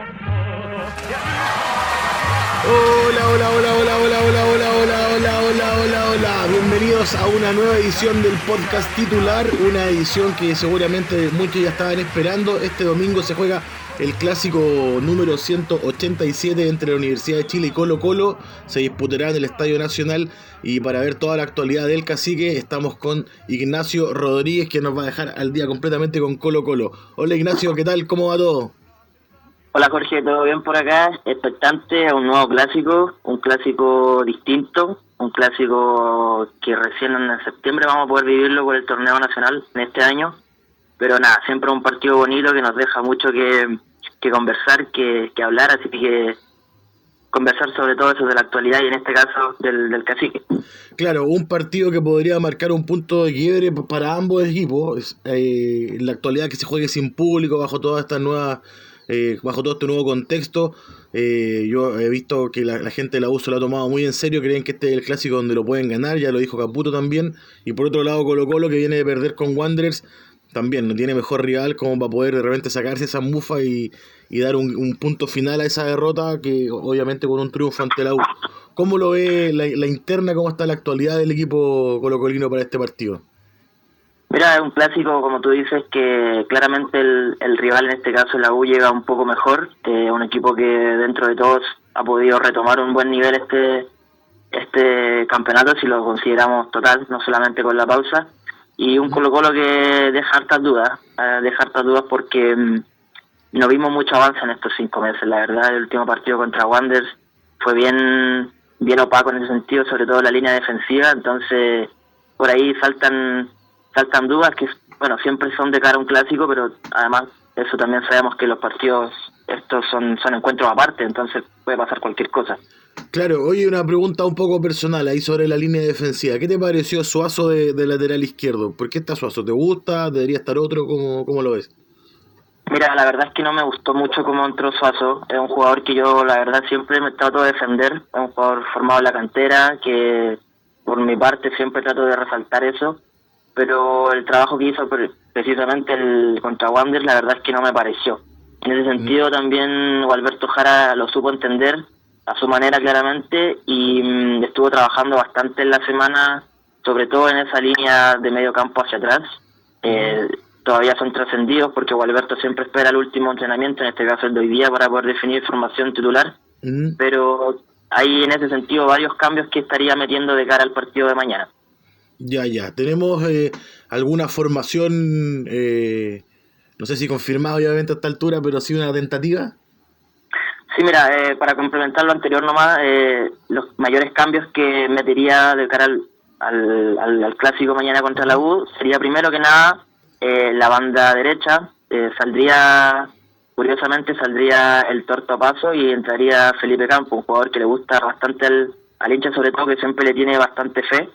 Hola, hola, hola, hola, hola, hola, hola, hola, hola, hola, hola, hola. Bienvenidos a una nueva edición del podcast titular, una edición que seguramente muchos ya estaban esperando. Este domingo se juega el clásico número 187 entre la Universidad de Chile y Colo Colo. Se disputará en el Estadio Nacional y para ver toda la actualidad del cacique estamos con Ignacio Rodríguez que nos va a dejar al día completamente con Colo Colo. Hola Ignacio, ¿qué tal? ¿Cómo va todo? Hola Jorge, ¿todo bien por acá? Expectante a un nuevo clásico, un clásico distinto, un clásico que recién en septiembre vamos a poder vivirlo por el torneo nacional en este año. Pero nada, siempre un partido bonito que nos deja mucho que, conversar, que, hablar, así que conversar sobre todo eso de la actualidad y en este caso del, del cacique. Claro, un partido que podría marcar un punto de quiebre para ambos equipos, eh, la actualidad que se juegue sin público bajo todas estas nuevas eh, bajo todo este nuevo contexto. Eh, yo he visto que la, gente de la USO lo ha tomado muy en serio, creen que este es el clásico donde lo pueden ganar, ya lo dijo Caputo también. Y por otro lado Colo Colo que viene de perder con Wanderers, también no tiene mejor rival como para poder de repente sacarse esa mufa y, dar un, punto final a esa derrota que obviamente con un triunfo ante la U. ¿Cómo lo ve la, interna, cómo está la actualidad del equipo colocolino para este partido? Mira, es un clásico, como tú dices, que claramente el, rival, en este caso la U, llega un poco mejor. Eh, un equipo que dentro de todos ha podido retomar un buen nivel este este campeonato, si lo consideramos total, no solamente con la pausa. Y un Colo Colo que deja hartas dudas, eh, deja hartas dudas porque mm, no vimos mucho avance en estos cinco meses. La verdad, el último partido contra Wanderers fue bien, bien opaco en ese sentido, sobre todo la línea defensiva. Entonces, por ahí faltan saltan dudas que, bueno, siempre son de cara a un clásico, pero además eso también sabemos que los partidos estos son, son encuentros aparte, entonces puede pasar cualquier cosa. Claro, oye, una pregunta un poco personal ahí sobre la línea defensiva. ¿Qué te pareció Suazo de, lateral izquierdo? ¿Por qué está Suazo? ¿Te gusta? ¿Debería estar otro? ¿Cómo, ¿Cómo lo ves? Mira, la verdad es que no me gustó mucho cómo entró Suazo. Es un jugador que yo, la verdad, siempre me trato de defender. Es un jugador formado en la cantera, que por mi parte siempre trato de resaltar eso pero el trabajo que hizo precisamente el contra Wander la verdad es que no me pareció. En ese sentido también Alberto Jara lo supo entender a su manera claramente y mm, estuvo trabajando bastante en la semana, sobre todo en esa línea de medio campo hacia atrás. Eh, todavía son trascendidos porque Gualberto siempre espera el último entrenamiento, en este caso el de hoy día, para poder definir formación titular. Pero hay en ese sentido varios cambios que estaría metiendo de cara al partido de mañana. Ya, ya. ¿Tenemos eh, alguna formación, eh, no sé si confirmada obviamente a esta altura, pero sí una tentativa? Sí, mira, eh, para complementar lo anterior nomás, los mayores cambios que metería de cara al, al, clásico mañana contra la U sería primero que nada la banda derecha, saldría, curiosamente saldría el Torto Paso y entraría Felipe Campo, un jugador que le gusta bastante al, al hincha, sobre todo que siempre le tiene bastante fe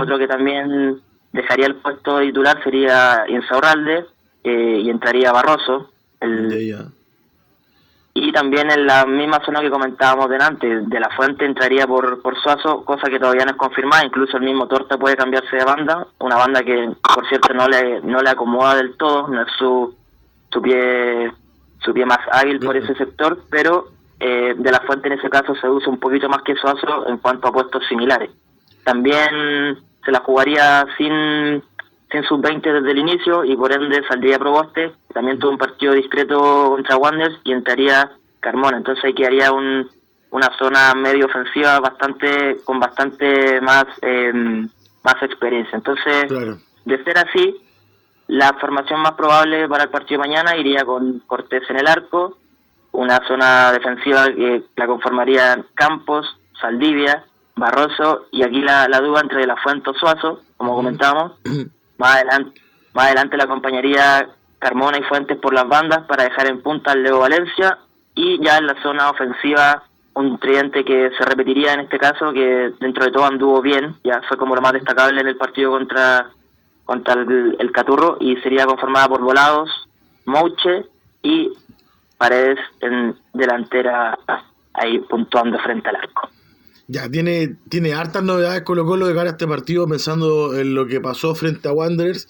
otro que también dejaría el puesto titular sería Insaurralde eh, y entraría Barroso. y también en la misma zona que comentábamos delante, de la fuente entraría por, por Suazo, cosa que todavía no es confirmada, incluso el mismo Torta puede cambiarse de banda, una banda que por cierto no le, no le acomoda del todo, no es su, su pie su pie más hábil por ese sector, pero eh, de la fuente en ese caso se usa un poquito más que Suazo en cuanto a puestos similares. También se la jugaría sin, sin sub-20 desde el inicio y por ende saldría Proboste. También tuvo un partido discreto contra Wanderers y entraría Carmona. Entonces ahí quedaría un, una zona medio ofensiva bastante con bastante más, eh, más experiencia. Entonces, de ser así, la formación más probable para el partido de mañana iría con Cortés en el arco, una zona defensiva que la conformaría Campos, Saldivia, Barroso y aquí la, la duda entre La Fuente o Suazo, como comentábamos. Más adelante, más adelante la acompañaría Carmona y Fuentes por las bandas para dejar en punta al Leo Valencia y ya en la zona ofensiva un tridente que se repetiría en este caso, que dentro de todo anduvo bien, ya fue como lo más destacable en el partido contra, contra el, el Caturro y sería conformada por Volados, Mouche y Paredes en delantera ahí puntuando frente al arco. Ya, tiene, tiene hartas novedades Colo Colo de cara a este partido, pensando en lo que pasó frente a Wanderers.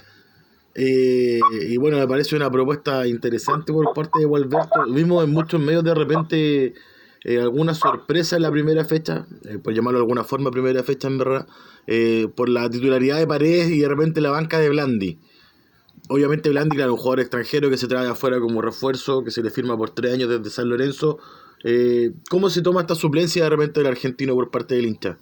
Eh, y bueno, me parece una propuesta interesante por parte de Gualberto. Vimos en muchos medios de repente eh, alguna sorpresa en la primera fecha, eh, por llamarlo de alguna forma, primera fecha en verdad, por la titularidad de Paredes y de repente la banca de Blandi. Obviamente Blandi, claro, un jugador extranjero que se trae afuera como refuerzo, que se le firma por tres años desde San Lorenzo. ¿Cómo se toma esta suplencia de repente del argentino por parte del hincha?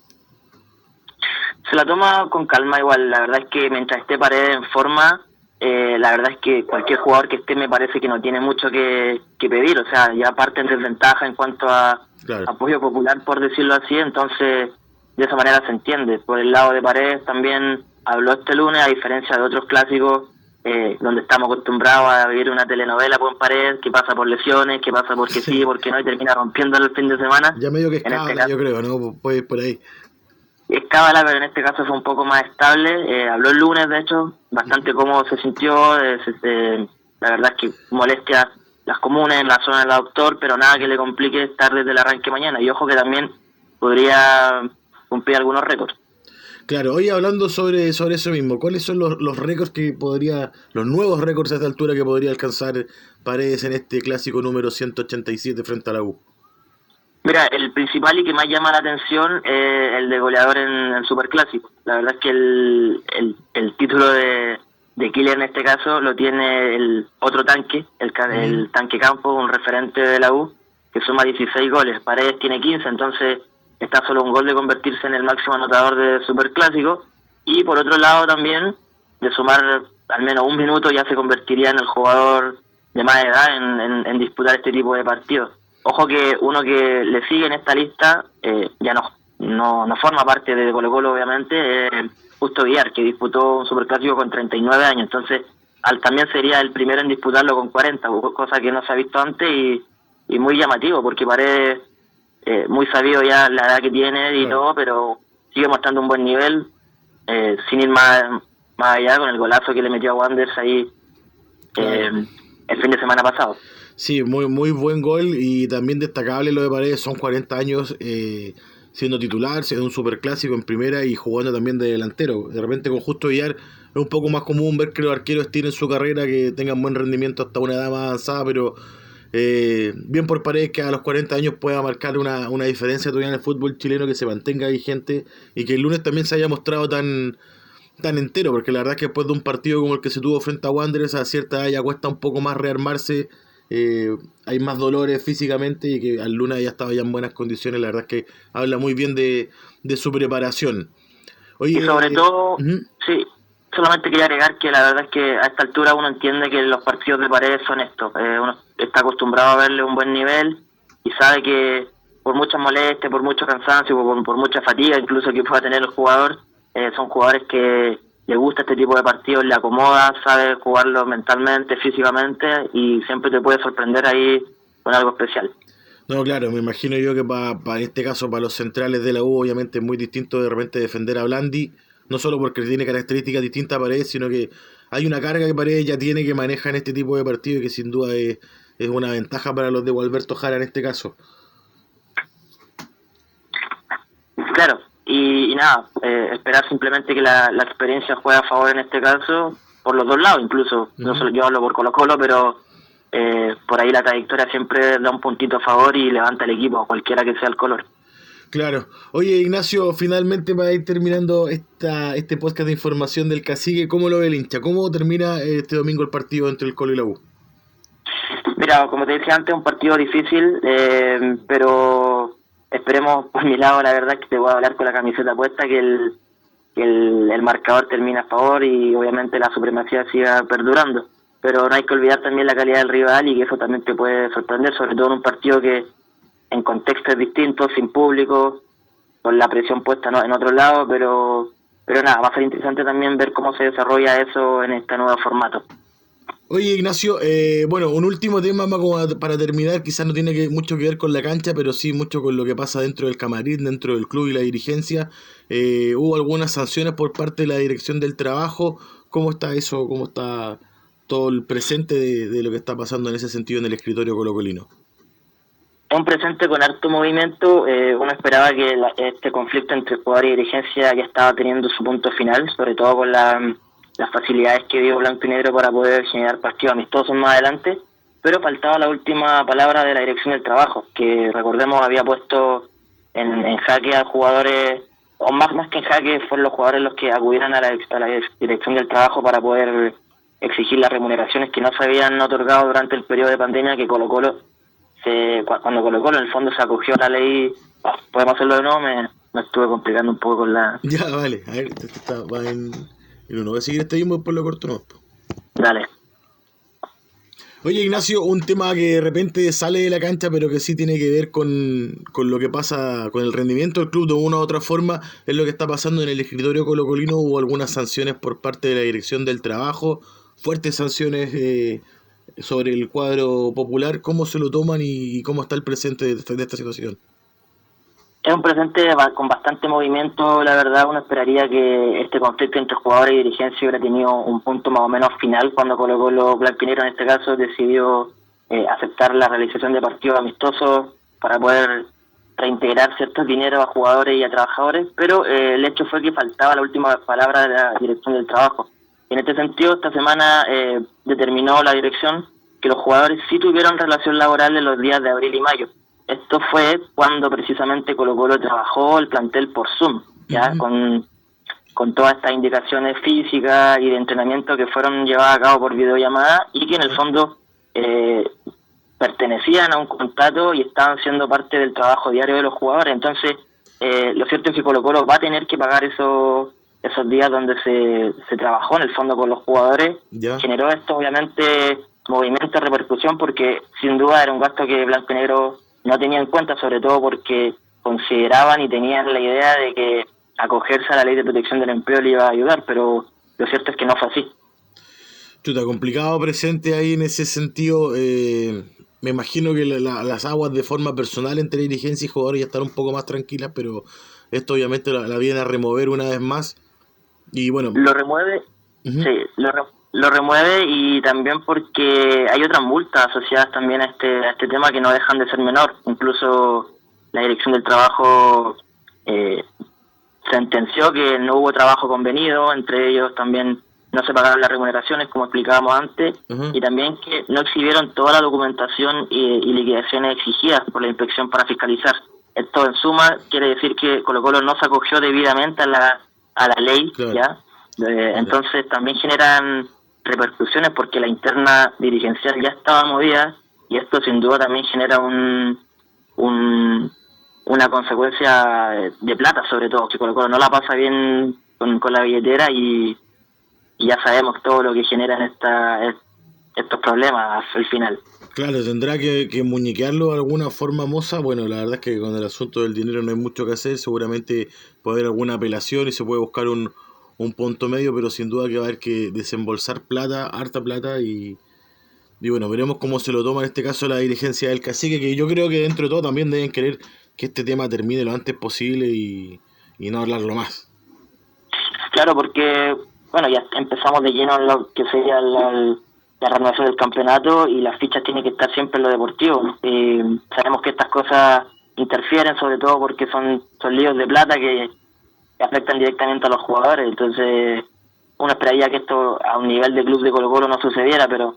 Se la toma con calma igual, la verdad es que mientras esté Paredes en forma, eh, la verdad es que cualquier jugador que esté me parece que no tiene mucho que, pedir, o sea, ya parte en desventaja en cuanto a apoyo popular, por decirlo así, entonces de esa manera se entiende. Por el lado de Paredes también habló este lunes, a diferencia de otros clásicos eh, donde estamos acostumbrados a vivir una telenovela con Paredes, que pasa por lesiones, que pasa porque sí, porque no, y termina rompiendo el fin de semana. Ya medio que es este yo creo, ¿no? Puede ir por ahí es cábala, pero en este caso fue un poco más estable. Eh, habló el lunes, de hecho, bastante cómo se sintió. Este, la verdad es que molestia las comunes en la zona del doctor, pero nada que le complique estar desde el arranque mañana. Y ojo que también podría cumplir algunos récords. Claro, hoy hablando sobre, sobre eso mismo, ¿cuáles son los, los récords que podría, los nuevos récords a esta altura que podría alcanzar Paredes en este clásico número 187 frente a la U? Mira, el principal y que más llama la atención es el de goleador en el Superclásico. La verdad es que el, el, título de, de Killer en este caso lo tiene el otro tanque, el, el tanque campo, un referente de la U, que suma 16 goles. Paredes tiene 15, entonces está solo un gol de convertirse en el máximo anotador de Superclásico. Y por otro lado también, de sumar al menos un minuto, ya se convertiría en el jugador de más edad en, en disputar este tipo de partidos. Ojo que uno que le sigue en esta lista eh, ya no, no, no forma parte de Colo Colo, obviamente, eh, Justo Villar, que disputó un superclásico con 39 años. Entonces, al, también sería el primero en disputarlo con 40, cosa que no se ha visto antes y muy llamativo, porque parece eh, muy sabido ya la edad que tiene y todo, pero sigue mostrando un buen nivel, eh, sin ir más, más allá con el golazo que le metió a Wanders ahí el fin de semana pasado. Sí, muy, muy buen gol y también destacable lo de Paredes, son 40 años eh, siendo titular, siendo un superclásico en primera y jugando también de delantero. De repente con Justo Villar es un poco más común ver que los arqueros tienen su carrera, que tengan buen rendimiento hasta una edad más avanzada, pero eh, bien por Paredes que a los 40 años pueda marcar una, una diferencia todavía en el fútbol chileno, que se mantenga vigente y que el lunes también se haya mostrado tan tan entero, porque la verdad es que después de un partido como el que se tuvo frente a Wanderers, a cierta edad ya cuesta un poco más rearmarse eh, hay más dolores físicamente y que al Luna ya estaba ya en buenas condiciones. La verdad es que habla muy bien de, su preparación. y sobre eh, todo, sí, solamente quería agregar que la verdad es que a esta altura uno entiende que los partidos de paredes son estos. Eh, uno está acostumbrado a verle un buen nivel y sabe que por muchas molestias, por mucho cansancio, por, mucha fatiga incluso que pueda tener el jugador, son jugadores que le gusta este tipo de partidos, le acomoda, sabe jugarlo mentalmente, físicamente y siempre te puede sorprender ahí con algo especial. No, claro, me imagino yo que para, en este caso, para los centrales de la U, obviamente es muy distinto de repente defender a Blandi, no solo porque tiene características distintas a Paredes, sino que hay una carga que Paredes ya tiene que maneja en este tipo de partidos y que sin duda es, es una ventaja para los de Gualberto Jara en este caso. Claro, y, nada, eh, esperar simplemente que la, experiencia juegue a favor en este caso, por los dos lados incluso. No solo yo hablo por Colo Colo, pero eh, por ahí la trayectoria siempre da un puntito a favor y levanta el equipo, cualquiera que sea el color. Claro. Oye, Ignacio, finalmente para ir terminando esta, este podcast de información del cacique, ¿cómo lo ve el hincha? ¿Cómo termina este domingo el partido entre el Colo y la U? Mira, como te decía antes, un partido difícil, eh, pero esperemos por mi lado, la verdad, que te voy a hablar con la camiseta puesta, que el, el, marcador termine a favor y obviamente la supremacía siga perdurando. Pero no hay que olvidar también la calidad del rival y que eso también te puede sorprender, sobre todo en un partido que en contextos distintos, sin público, con la presión puesta en otro lado, pero, pero nada, va a ser interesante también ver cómo se desarrolla eso en este nuevo formato. Oye, Ignacio, eh, bueno, un último tema para terminar, quizás no tiene que, mucho que ver con la cancha, pero sí mucho con lo que pasa dentro del camarín, dentro del club y la dirigencia. Eh, ¿Hubo algunas sanciones por parte de la dirección del trabajo? ¿Cómo está eso? ¿Cómo está todo el presente de, lo que está pasando en ese sentido en el escritorio colocolino? Un presente con harto movimiento. Eh, uno esperaba que este conflicto entre jugador y dirigencia ya estaba teniendo su punto final, sobre todo con la las facilidades que dio Blanco y Negro para poder generar partidos amistosos más adelante, pero faltaba la última palabra de la dirección del trabajo, que recordemos había puesto en, en jaque a jugadores, o más, más que en jaque, fueron los jugadores los que acudieran a la, a la dirección del trabajo para poder exigir las remuneraciones que no se habían otorgado durante el periodo de pandemia que Colo Colo, se, cuando Colo Colo en el fondo se acogió a la ley, podemos hacerlo de nuevo, me, me estuve complicando un poco con la... Ya, vale, a ver, este está, va en, en uno, voy a seguir este mismo por lo corto no. Dale. Oye Ignacio, un tema que de repente sale de la cancha pero que sí tiene que ver con, con, lo que pasa con el rendimiento del club de una u otra forma, es lo que está pasando en el escritorio colocolino, hubo algunas sanciones por parte de la dirección del trabajo, fuertes sanciones eh, sobre el cuadro popular, ¿cómo se lo toman y cómo está el presente de esta, situación? Es un presente con bastante movimiento, la verdad uno esperaría que este conflicto entre jugadores y dirigencia hubiera tenido un punto más o menos final cuando Colo Colo Blanquinero en este caso decidió eh, aceptar la realización de partidos amistosos para poder reintegrar ciertos dineros a jugadores y a trabajadores, pero eh, el hecho fue que faltaba la última palabra de la dirección del trabajo. En este sentido, esta semana eh, determinó la dirección que los jugadores sí tuvieron relación laboral en los días de abril y mayo esto fue cuando precisamente Colo Colo trabajó el plantel por Zoom, ya con, con todas estas indicaciones físicas y de entrenamiento que fueron llevadas a cabo por videollamada y que en el fondo eh, pertenecían a un contrato y estaban siendo parte del trabajo diario de los jugadores. Entonces, eh, lo cierto es que Colo Colo va a tener que pagar esos esos días donde se, se trabajó en el fondo con los jugadores. Generó esto, obviamente, movimiento repercusión porque sin duda era un gasto que Blanco y Negro no tenía en cuenta, sobre todo porque consideraban y tenían la idea de que acogerse a la ley de protección del empleo le iba a ayudar, pero lo cierto es que no fue así. Chuta, complicado presente ahí en ese sentido. Eh, me imagino que las aguas de forma personal entre dirigencia y jugadores ya están un poco más tranquilas, pero esto obviamente la, viene a remover una vez más. Y bueno. Lo remueve, sí, lo, lo remueve y también porque hay otras multas asociadas también a este, a este tema que no dejan de ser menor. Incluso la Dirección del Trabajo eh, sentenció que no hubo trabajo convenido, entre ellos también no se pagaron las remuneraciones, como explicábamos antes, y también que no exhibieron toda la documentación y, liquidaciones exigidas por la inspección para fiscalizar. Esto, en suma, quiere decir que Colo Colo no se acogió debidamente a la, a la ley, ¿ya? Eh, entonces también generan repercusiones porque la interna dirigencial ya estaba movida y esto sin duda también genera un, un una consecuencia de plata sobre todo, que Colo Colo no la pasa bien con, con la billetera y, ya sabemos todo lo que generan esta, estos problemas al final. Claro, tendrá que, que muñequearlo de alguna forma moza. Bueno, la verdad es que con el asunto del dinero no hay mucho que hacer. Seguramente puede haber alguna apelación y se puede buscar un, un punto medio, pero sin duda que va a haber que desembolsar plata, harta plata y, y bueno, veremos cómo se lo toma en este caso la dirigencia del cacique, que yo creo que dentro de todo también deben querer que este tema termine lo antes posible y, no hablarlo más. Claro, porque bueno, ya empezamos de lleno en lo que sería la, la renovación del campeonato y las fichas tienen que estar siempre en lo deportivo. Eh, sabemos que estas cosas interfieren sobre todo porque son, son líos de plata que que afectan directamente a los jugadores. Entonces, uno esperaría que esto a un nivel de club de Colo Colo no sucediera, pero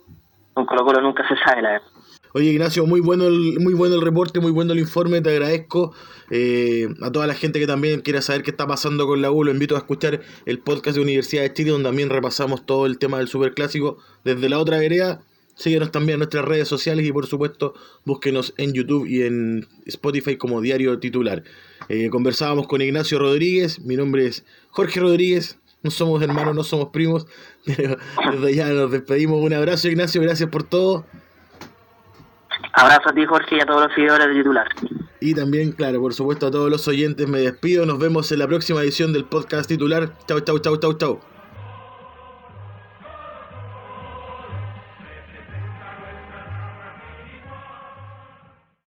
con Colo Colo nunca se sabe, la verdad. Oye Ignacio, muy bueno el, muy bueno el reporte, muy bueno el informe, te agradezco. Eh, a toda la gente que también quiera saber qué está pasando con la U, lo invito a escuchar el podcast de Universidad de Chile, donde también repasamos todo el tema del Superclásico desde la otra vereda. Síguenos también en nuestras redes sociales y por supuesto búsquenos en YouTube y en Spotify como diario titular. Eh, conversábamos con Ignacio Rodríguez, mi nombre es Jorge Rodríguez, no somos hermanos, no somos primos, desde ya nos despedimos. Un abrazo Ignacio, gracias por todo. Abrazo a ti Jorge y a todos los seguidores de titular. Y también, claro, por supuesto a todos los oyentes me despido. Nos vemos en la próxima edición del podcast titular. Chau, chau, chau, chau, chau.